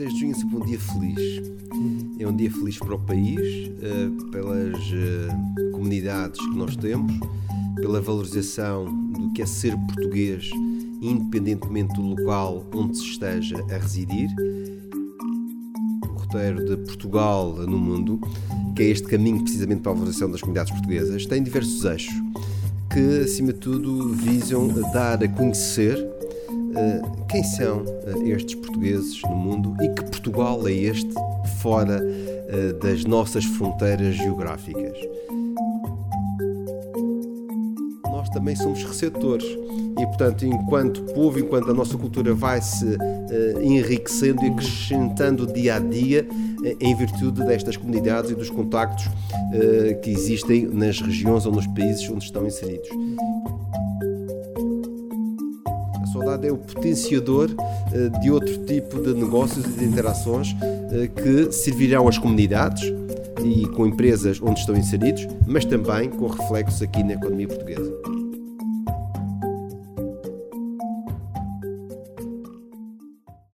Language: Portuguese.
10 de junho é sempre um dia feliz. É um dia feliz para o país, uh, pelas uh, comunidades que nós temos, pela valorização do que é ser português, independentemente do local onde se esteja a residir. O roteiro de Portugal no mundo, que é este caminho precisamente para a valorização das comunidades portuguesas, tem diversos eixos que, acima de tudo, visam dar a conhecer eh, quem são uh, estes portugueses no mundo e que Portugal é este fora uh, das nossas fronteiras geográficas. Nós também somos receptores e, portanto, enquanto povo, enquanto a nossa cultura vai se enriquecendo e acrescentando dia a dia, em virtude destas comunidades e dos contactos que existem nas regiões ou nos países onde estão inseridos saudade é o potenciador eh, de outro tipo de negócios e de interações eh, que servirão às comunidades e com empresas onde estão inseridos, mas também com reflexos aqui na economia portuguesa.